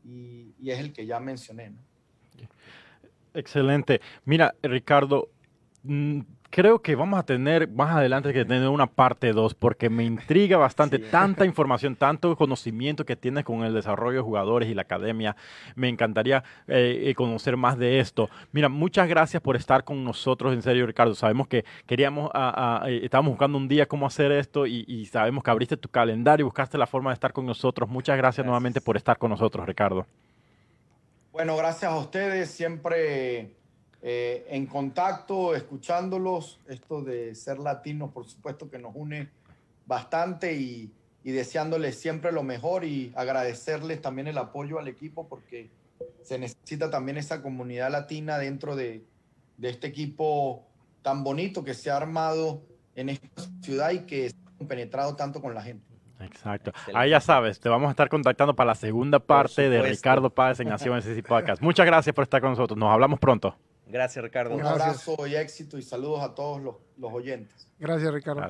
y, y es el que ya mencioné. Excelente. Mira, Ricardo, mm, creo que vamos a tener más adelante que tener una parte 2 porque me intriga bastante tanta información, tanto conocimiento que tienes con el desarrollo de jugadores y la academia. Me encantaría eh, eh, conocer más de esto. Mira, muchas gracias por estar con nosotros, en serio, Ricardo. Sabemos que queríamos, eh, estábamos buscando un día cómo hacer esto y, sabemos que abriste tu calendario y buscaste la forma de estar con nosotros. Muchas gracias. nuevamente por estar con nosotros, Ricardo. Bueno, gracias a ustedes. Siempre eh, en contacto, escuchándolos. Esto de ser latinos, por supuesto que nos une bastante y, deseándoles siempre lo mejor y agradecerles también el apoyo al equipo porque se necesita también esa comunidad latina dentro de, este equipo tan bonito que se ha armado en esta ciudad y que se ha penetrado tanto con la gente. Exacto. Ahí ya sabes, te vamos a estar contactando para la segunda parte de Ricardo Páez en Nación Podcast. Muchas gracias por estar con nosotros. Nos hablamos pronto. Gracias, Ricardo. Un abrazo y éxito y saludos a todos los, oyentes. Gracias, Ricardo.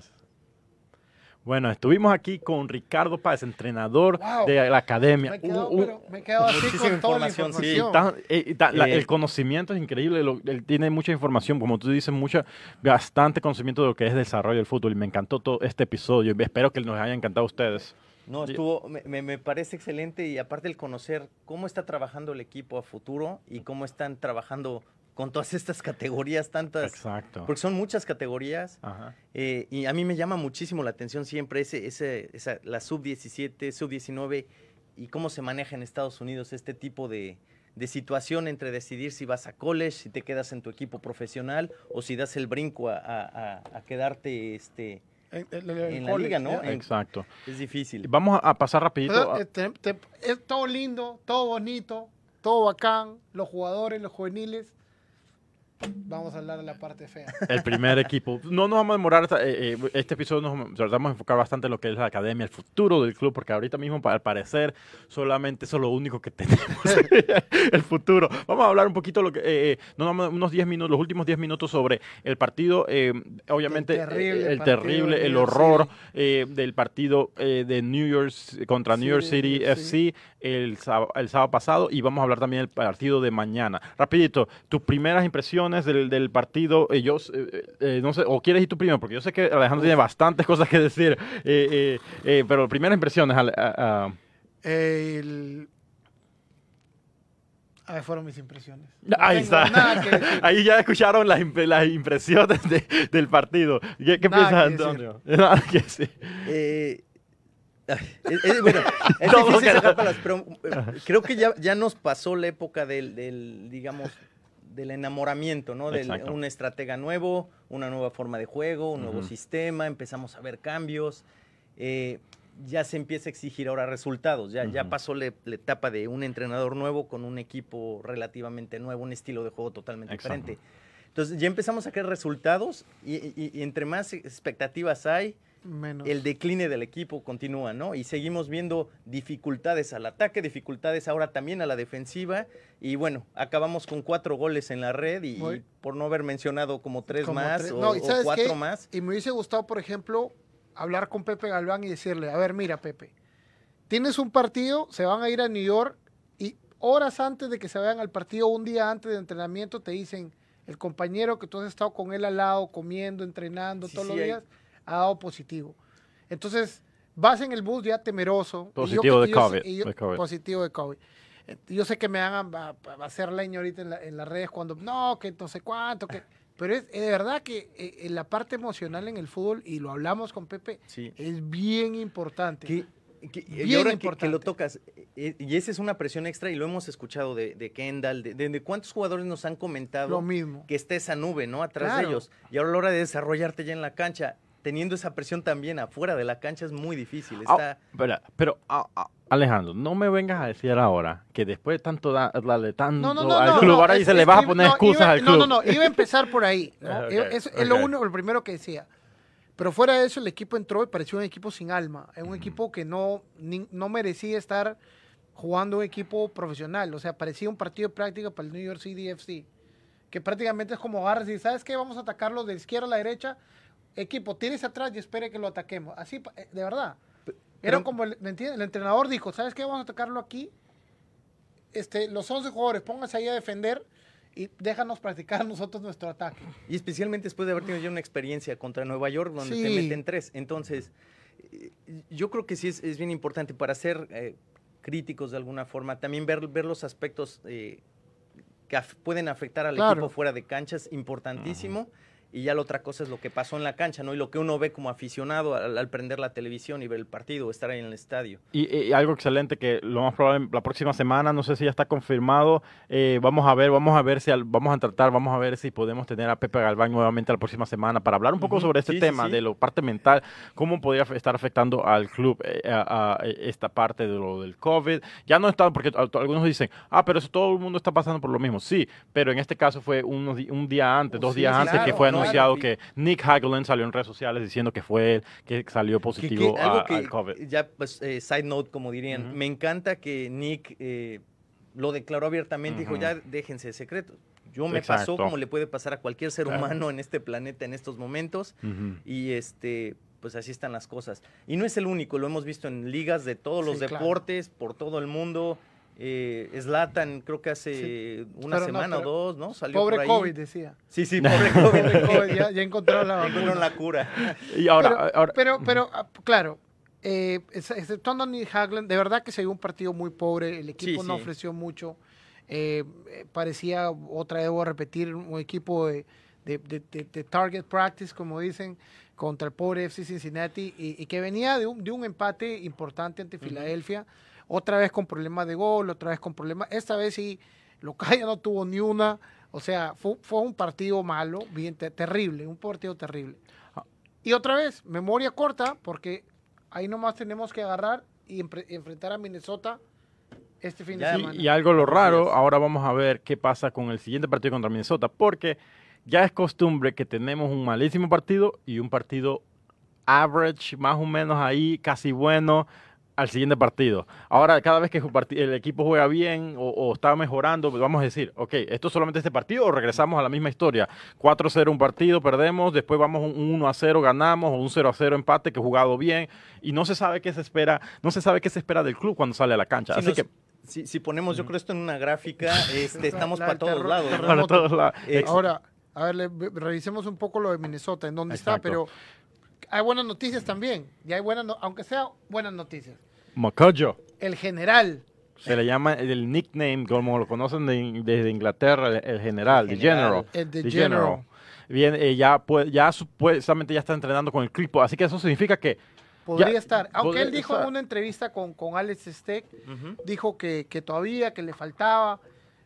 Bueno, estuvimos aquí con Ricardo Páez, entrenador de la academia. Me he quedado, uh, uh, me así con toda la información. Eh, eh, el conocimiento es increíble, él tiene mucha información, como tú dices, mucha, bastante conocimiento de lo que es desarrollo del fútbol y me encantó todo este episodio. Espero que nos haya encantado a ustedes. No, estuvo, me, me, parece excelente y aparte el conocer cómo está trabajando el equipo a futuro y cómo están trabajando con todas estas categorías tantas. Exacto. Porque son muchas categorías. Eh, y a mí me llama muchísimo la atención siempre ese, ese, esa, la sub-17, sub-19 y cómo se maneja en Estados Unidos este tipo de, de, situación entre decidir si vas a college, si te quedas en tu equipo profesional o si das el brinco a, a, a quedarte este, En, en- en En la college, liga, ¿no? En- Exacto. Es difícil. Vamos a pasar rapidito. Pero, a- eh, te- te- es todo lindo, todo bonito, todo bacán, los jugadores, los juveniles. Vamos a hablar de la parte fea. El primer equipo. No nos vamos a demorar, eh, eh, este episodio nos tratamos de enfocar bastante en lo que es la academia, el futuro del club, porque ahorita mismo, al parecer, solamente eso es lo único que tenemos, el futuro. Vamos a hablar un poquito, lo que, eh, eh, damos unos 10 minutos, los últimos 10 minutos sobre el partido, obviamente, El terrible el terrible, el horror eh, del partido de New York contra New York City, sí. FC el, el sábado pasado y vamos a hablar también del partido de mañana. Rapidito, tus primeras impresiones del, del partido, eh, yo eh, eh, no sé, o quieres ir tú primero, porque yo sé que Alejandro tiene bastantes cosas que decir, eh, eh, eh, pero primeras impresiones, Ale- a- a- El... Fueron mis impresiones. No ahí está, ahí ya escucharon las, imp- las impresiones de- del partido. ¿Qué, piensas, que decir. Antonio? Nada que decir. Eh, ay, es, es- bueno, es Todo difícil sacar palabras, pero eh, creo que ya, ya nos pasó la época del, del, digamos, del enamoramiento, ¿no? De un estratega nuevo, una nueva forma de juego, un nuevo sistema, empezamos a ver cambios. eh, ya se empieza a exigir ahora resultados. Ya, ya pasó la etapa de un entrenador nuevo con un equipo relativamente nuevo, un estilo de juego totalmente Exacto. diferente. Entonces ya empezamos a sacar resultados y, y- y entre más expectativas hay, Menos. el decline del equipo continúa, ¿no? Y seguimos viendo dificultades al ataque, dificultades ahora también a la defensiva. Y bueno, acabamos con cuatro goles en la red y, por no haber mencionado como tres Como más tres- o, no, ¿y o sabes cuatro qué? más. Y me hubiese gustado, por ejemplo, hablar con Pepe Galván y decirle, a ver, mira, Pepe, tienes un partido, se van a ir a New York y horas antes de que se vayan al partido, un día antes de entrenamiento, te dicen, el compañero que tú has estado con él al lado, comiendo, entrenando Sí, todos sí, los hay- días, ha dado positivo. Entonces, vas en el bus ya temeroso. y yo Positivo de yo COVID, y yo- de COVID. Positivo de COVID. Eh, Yo sé que me van a, a- a hacer leña ahorita en, la- en las redes cuando, no, que no sé cuánto, que... Pero es, es de verdad que eh, en la parte emocional en el fútbol, y lo hablamos con Pepe, Sí. es bien importante. Que- que- y ahora que- que, importante. lo tocas, eh, y esa es una presión extra y lo hemos escuchado de, de Kendall, de, de- de cuántos jugadores nos han comentado Lo mismo. que está esa nube, ¿no? Atrás Claro. de ellos. Y ahora a la hora de desarrollarte ya en la cancha, teniendo esa presión también afuera de la cancha es muy difícil. Ah, Está, Espera, pero ah, ah, Alejandro, no me vengas a decir ahora que después de tanto da- darle tanto No, no, no, al no, club, no, ahora es- se le vas a poner no, excusas iba- al club. No, no, no, iba a empezar por ahí. ¿no? Ah, ok, Iba- es, es lo, ok. uno, lo primero que decía. Pero fuera de eso, el equipo entró y pareció un equipo sin alma. Es un equipo que no, ni- no merecía estar jugando un equipo profesional. O sea, parecía un partido de práctica para el New York City FC. Que prácticamente es como agarras y ¿sabes qué? Vamos a atacarlo de izquierda a la derecha. Equipo, tienes atrás y espere que lo ataquemos. Así, eh, de verdad. Era pero- como, el, ¿me entiendes? El entrenador dijo, ¿sabes qué? Vamos a atacarlo aquí. Este, los 11 jugadores, pónganse ahí a defender y déjanos practicar nosotros nuestro ataque. Y especialmente después de haber tenido ya una experiencia contra Nueva York, donde te Sí. meten tres. Entonces, eh, yo creo que sí es, es bien importante para ser eh, críticos de alguna forma, también ver, ver los aspectos eh, que af- pueden afectar al Claro. equipo fuera de cancha, es importantísimo. Y ya la otra cosa es lo que pasó en la cancha, ¿no? Y lo que uno ve como aficionado al, al prender la televisión y ver el partido, estar ahí en el estadio. Y, y algo excelente que lo más probable la próxima semana, no sé si ya está confirmado, eh, vamos a ver, vamos a ver si al- vamos a tratar, vamos a ver si podemos tener a Pepe Galván nuevamente la próxima semana para hablar un poco sobre este sí, tema sí. de la parte mental, cómo podría estar afectando al club eh, a, a esta parte de lo del COVID. Ya no está, porque algunos dicen, ah, pero eso todo el mundo está pasando por lo mismo. Sí, pero en este caso fue unos un día antes, dos Sí, días antes que fue claro. Anunciado que Nick Hagelin salió en redes sociales diciendo que fue él que salió Que- que positivo a- algo que al COVID. ya, pues, eh, side note, como dirían, me encanta que Nick eh, lo declaró abiertamente, dijo, Ujú. ya déjense de secreto. Yo me pasó Exacto. como le puede pasar a cualquier ser Claro. humano en este planeta en estos momentos y este pues así están las cosas. Y no es el único, lo hemos visto en ligas de todos los Sí, claro. deportes, por todo el mundo. Eh, Zlatan, creo que hace una Pero semana o dos, ¿no? Salió Pobre por ahí. COVID, decía. Sí, sí, pobre COVID. Ya, ya encontraron la Encontraron vacuna. la cura. Y ahora, pero, ahora pero, pero, ah, claro, eh, ex- exceptuando a Nick Hagland, de verdad que se vio un partido muy pobre, el equipo Sí, no sí. ofreció mucho, eh, parecía, otra vez voy a repetir, un equipo de, de- de- de- de target practice, como dicen, contra el pobre FC Cincinnati, y, y que venía de un, de un empate importante ante. Filadelfia, otra vez con problemas de gol, otra vez con problemas, esta vez sí, Locaya no tuvo ni una, o sea, fue, fue un partido malo, bien te- terrible, un partido terrible. Y otra vez, memoria corta, porque ahí nomás tenemos que agarrar y enfrentar a Minnesota este fin de Y, semana. y algo lo raro, ahora vamos a ver qué pasa con el siguiente partido contra Minnesota, porque ya es costumbre que tenemos un malísimo partido y un partido average, más o menos ahí, casi bueno, al siguiente partido. Ahora, cada vez que el equipo juega bien o, o está mejorando, pues vamos a decir, ok, ¿esto es solamente este partido o regresamos a la misma historia? 4-0 un partido, perdemos, después vamos un 1-0, ganamos, o un 0-0 empate que he jugado bien, y no se sabe qué se espera, no se sabe qué se espera del club cuando sale a la cancha. Si, Así nos- que si- si ponemos, yo creo esto en una gráfica, este, estamos La para todos terror- lados. para todos lados. Eh, Ahora, a ver, revisemos un poco lo de Minnesota, en dónde está, pero hay buenas noticias también. Y hay buenas, no- aunque sea buenas noticias. Mocoyo. El general, Se le llama el nickname, como lo conocen de- desde Inglaterra, el, el general, El the general. general. el the General, Bien, eh, ya, pues, ya supuestamente ya está entrenando con el equipo, así que eso significa que podría Ya, estar. Aunque podría él dijo en una entrevista con, con Alex Steck, dijo que, que todavía, que le faltaba,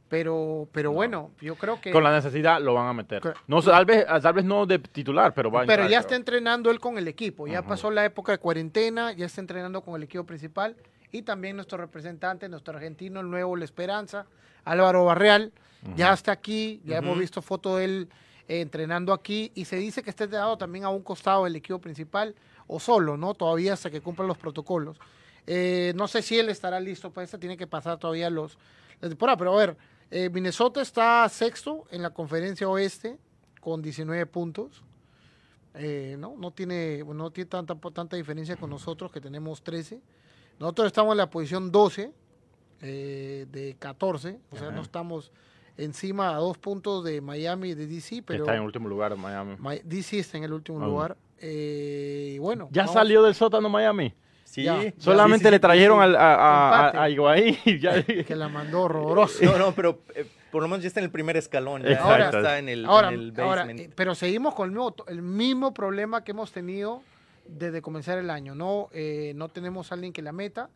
pero, pero bueno, yo creo que... con la necesidad lo van a meter. No, tal, vez, tal vez no de titular, pero va a Pero entrar, ya creo. está entrenando él con el equipo, ya pasó la época de cuarentena, ya está entrenando con el equipo principal y también nuestro representante, nuestro argentino, el nuevo La Esperanza, Álvaro Barreal, ya está aquí, ya hemos visto foto de él eh, entrenando aquí y se dice que está entrenado también a un costado del equipo principal o solo, ¿no? Todavía hasta que cumplan los protocolos. Eh, no sé si él estará listo para esta, tiene que pasar todavía los la temporada, pero a ver, eh, Minnesota está sexto en la conferencia oeste con 19 puntos. Eh, ¿no? no tiene, no tiene tanta, tanta diferencia con nosotros, que tenemos 13. Nosotros estamos en la posición 12 eh, de 14, o sea, Ajá. no estamos encima a dos puntos de Miami y de DC, pero está en último lugar Miami. Mi- DC está en el último lugar. Eh, bueno, ¿Ya vamos- salió del sótano Miami? Sí, Ya. ya. Solamente Sí, sí, le trajeron sí. al- a, a, Empate. a, a Higuaín y ya. que la mandó horroroso. No, no, pero eh, por lo menos ya está en el primer escalón. Ya, Exacto. ya está en el, ahora, en el ahora, basement. eh, pero seguimos con el mismo, el mismo problema que hemos tenido desde comenzar el año. No, Eh, no tenemos a alguien que la meta,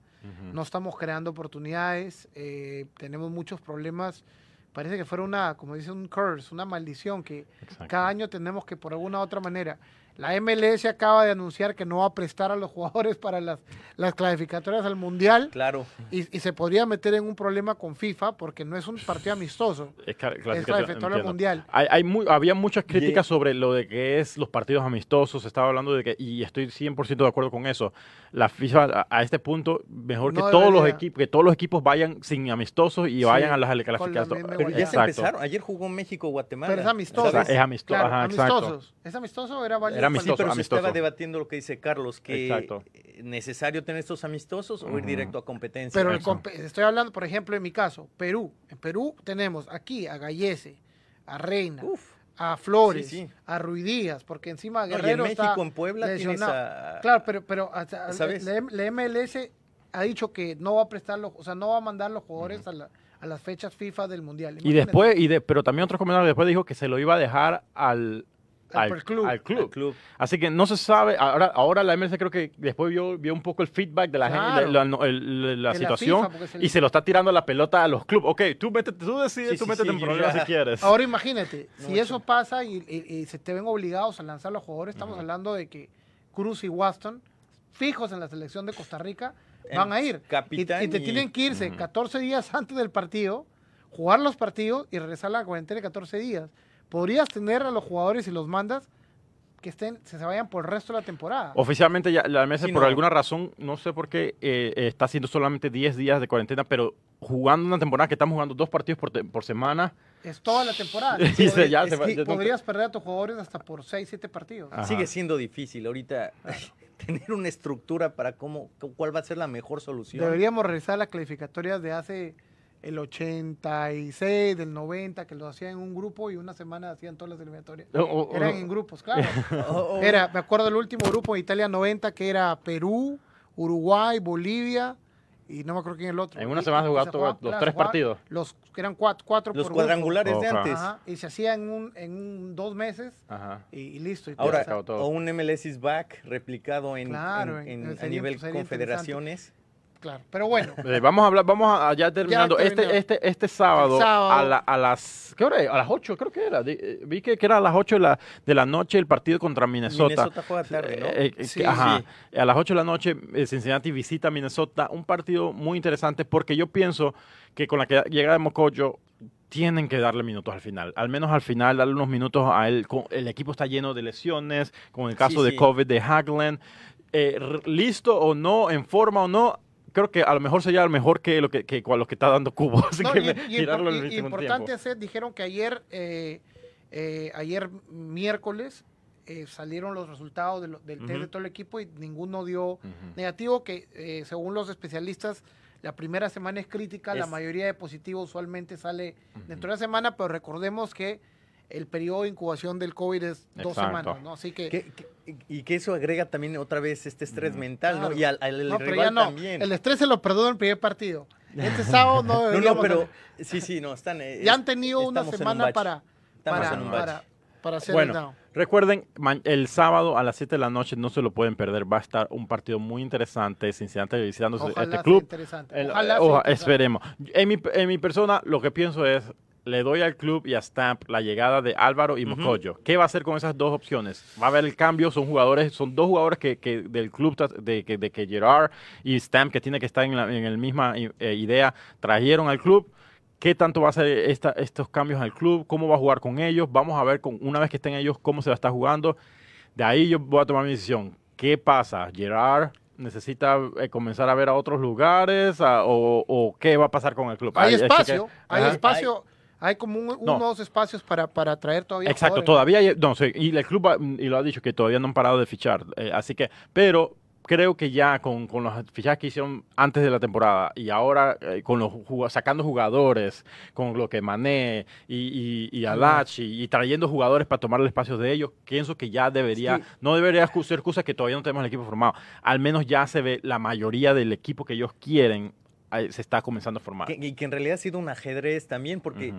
no estamos creando oportunidades, eh, tenemos muchos problemas. Parece que fuera una, como dice, un curse, una maldición que Exacto. cada año tenemos que por alguna u otra manera. La MLS acaba de anunciar que no va a prestar a los jugadores para las, las clasificatorias al Mundial Claro. y, y se podría meter en un problema con FIFA porque no es un partido amistoso, Es cla- es clasificatorio, al. Mundial. Hay, hay mu- había muchas críticas sobre lo de que es los partidos amistosos. Se estaba hablando de que, y estoy 100% de acuerdo con eso. La FIFA a, a este punto, mejor No que todos los equipos, que todos los equipos vayan sin amistosos y Sí, vayan a las la clasificatorias. Pero ya se empezaron. Ayer jugó México-Guatemala. Pero es amistoso. Es amistoso, Claro, ajá, exacto. amistosos. ¿Es amistoso o era válido? Era Sí, amistoso, se estaba debatiendo lo que dice Carlos, que Exacto. necesario tener estos amistosos o ir directo a competencia. Pero el estoy hablando, por ejemplo, en mi caso, Perú. En Perú tenemos aquí a Gallese, a Reina, Uf. a Flores, Sí, sí. a Ruidías, porque encima No, y en Guerrero México, está en Puebla, tienes lesionado. a... Claro, pero, pero hasta- ¿Sabes? La, la MLS ha dicho que no va a prestar los, o sea, no va a mandar los jugadores a, la- a las fechas FIFA del Mundial. Y después, y de, pero también otros comentarios después dijo que se lo iba a dejar al, Al al, club. al club. al club. Así que no se sabe. Ahora, ahora la MLS creo que después vio, vio un poco el feedback de la, Claro. gente, la, la- el- la De la situación FIFA, le- y se lo está tirando la pelota a los clubes. Ok, tú, métete, tú decides, Sí, tú sí, métete sí, en problemas si quieres. Ahora imagínate, No, si eso- pasa y, y- y se te ven obligados a lanzar los jugadores, estamos hablando de que Cruz y Waston, fijos en la selección de Costa Rica, van a ir. Y, capitán y te tienen que irse Ujú. 14 días antes del partido, jugar los partidos y regresar a la cuarentena de 14 días. Podrías tener a los jugadores y los mandas que estén, se vayan por el resto de la temporada. Oficialmente ya la MLS Sí, por no. alguna razón, no sé por qué, eh, está haciendo solamente 10 días de cuarentena, pero jugando una temporada que estamos jugando dos partidos por, te- por semana. Es toda la temporada. Sí, se- ya se va- no- Podrías perder a tus jugadores hasta por 6, 7 partidos. Ajá. Sigue siendo difícil ahorita tener una estructura para cómo, cu- cuál va a ser la mejor solución. Deberíamos revisar las clasificatorias de hace el 86, del 90, que lo hacían en un grupo y una semana hacían todas las eliminatorias. Eran en grupos, claro. Oh, oh. Era, me acuerdo del último grupo de Italia 90, que era Perú, Uruguay, Bolivia y no me acuerdo quién el otro. En una Y- semana se jugaba- los claro, tres jugaba partidos. Los que eran cuatro, cuatro Los por grupo. cuadrangulares de Oh, antes. Ajá, y se hacía en, un, en un- dos meses Ajá. y, y listo. y Ahora, o un MLS is back replicado en, Claro, en- en- en- a nivel sería confederaciones. Claro, pero bueno. Eh, vamos a hablar, vamos a ya terminando. este, este, este sábado. A, la- a las ¿qué hora es? A las 8 creo que era. Eh, Vi que, que era a las 8 de la, de la noche el partido contra Minnesota. Minnesota juega tarde, ¿no? Eh, eh, Sí, que- ajá. sí. A las 8 de la noche Cincinnati visita a Minnesota. Un partido muy interesante porque yo pienso que con la que llega de Mocoyo tienen que darle minutos al final. Al menos al final darle unos minutos a él. El equipo está lleno de lesiones, con el caso Sí, de sí. COVID de Hagland. Eh, listo o no, en forma o no, creo que a lo mejor sería mejor que lo que, que con lo que está dando Cubo. Así No, que y- me- y tirarlo mismo importante hacer, dijeron que ayer, eh, eh, ayer miércoles eh, salieron los resultados de lo- del test Ujú. de todo el equipo y ninguno dio Ujú. negativo, que eh, según los especialistas la primera semana es crítica, la Es- mayoría de positivos usualmente sale dentro de la semana, pero recordemos que el periodo de incubación del COVID es dos Exacto. semanas, ¿no? Así que... Y que eso agrega también otra vez este estrés Ujú. mental, Claro. ¿no? Y al, al no, pero rival ya no, también. el estrés se lo perdonó en el primer partido. Este sábado no No, pero hacer- sí, sí, no, están. eh, ya han tenido una semana para, para, en un bache. para, para hacer Bueno, el down. Recuerden, el sábado a las 7 de la noche no se lo pueden perder. Va a estar un partido muy interesante. Cincinnati visitando Ojalá este sea club. interesante. El- Ojalá eh, sea oja- interesante. esperemos. En mi, en mi persona, lo que pienso es, le doy al club y a Stamp la llegada de Álvaro y. Mocoyo. ¿Qué va a hacer con esas dos opciones? Va a haber el cambio, son jugadores, son dos jugadores que, que del club de que, de que Gerard y Stamp, que tiene que estar en la en el misma eh, idea, trajeron al club. ¿Qué tanto va a hacer esta- estos cambios al club? ¿Cómo va a jugar con ellos? Vamos a ver con, una vez que estén ellos cómo se va a estar jugando. De ahí yo voy a tomar mi decisión. ¿Qué pasa? ¿Gerard necesita eh, comenzar a ver a otros lugares? a- o, o qué va a pasar con el club? Hay espacio, hay espacio, hay como un- No. unos espacios para, para traer todavía. Exacto, todavía hay, no sé, y el club y lo ha dicho que todavía no han parado de fichar, eh, así que, pero creo que ya con, con los fichajes que hicieron antes de la temporada y ahora eh, con los sacando jugadores, con lo que Mané y, y, y Alachi y, trayendo jugadores para tomar el espacio de ellos, pienso que ya debería, Sí. no debería ser excusa que todavía no tenemos el equipo formado, al menos ya se ve la mayoría del equipo que ellos quieren se está comenzando a formar. Que- y que en realidad ha sido un ajedrez también, porque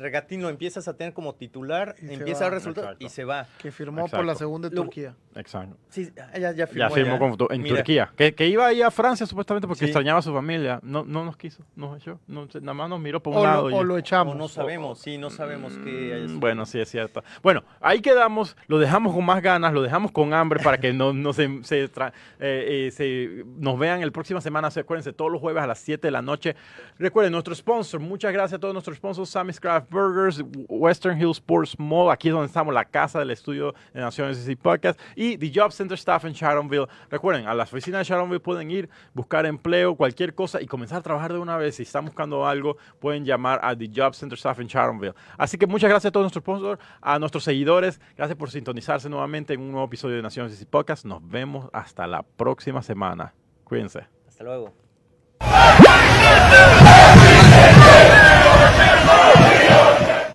lo empiezas a tener como titular, Y empieza a resultar Exacto. y se va. Que firmó por la segunda de Turquía. Exacto. Sí, ah, ya, ya firmó. Ya firmó con en Mira, Turquía. Que, que iba ahí a Francia supuestamente porque Sí. extrañaba a su familia. No, no nos quiso, nos echó. No, nada más nos miró por un O lado. lo, y- o lo echamos. O no sabemos, sí, no sabemos qué. Mm, Bueno, sí, es cierto. Bueno, ahí quedamos, lo dejamos con más ganas, lo dejamos con hambre para que no, no se, se tra- eh, eh, se- nos vean el próxima semana. Se- Acuérdense, todos los jueves a las 7 de la noche. Recuerden, nuestro sponsor, muchas gracias a todos nuestros sponsors, Sammy's Craft Burgers, Western Hills Sports Mall, aquí es donde estamos, la casa del estudio de Naciones y Podcast, y The Job Center Staff en Sharonville. Recuerden, a las oficinas de Sharonville pueden ir, buscar empleo, cualquier cosa y comenzar a trabajar de una vez. Si están buscando algo, pueden llamar a The Job Center Staff en Sharonville. Así que muchas gracias a todos nuestros sponsors, a nuestros seguidores. Gracias por sintonizarse nuevamente en un nuevo episodio de Naciones y Podcast. Nos vemos hasta la próxima semana. Cuídense. Hasta luego.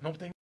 Não tem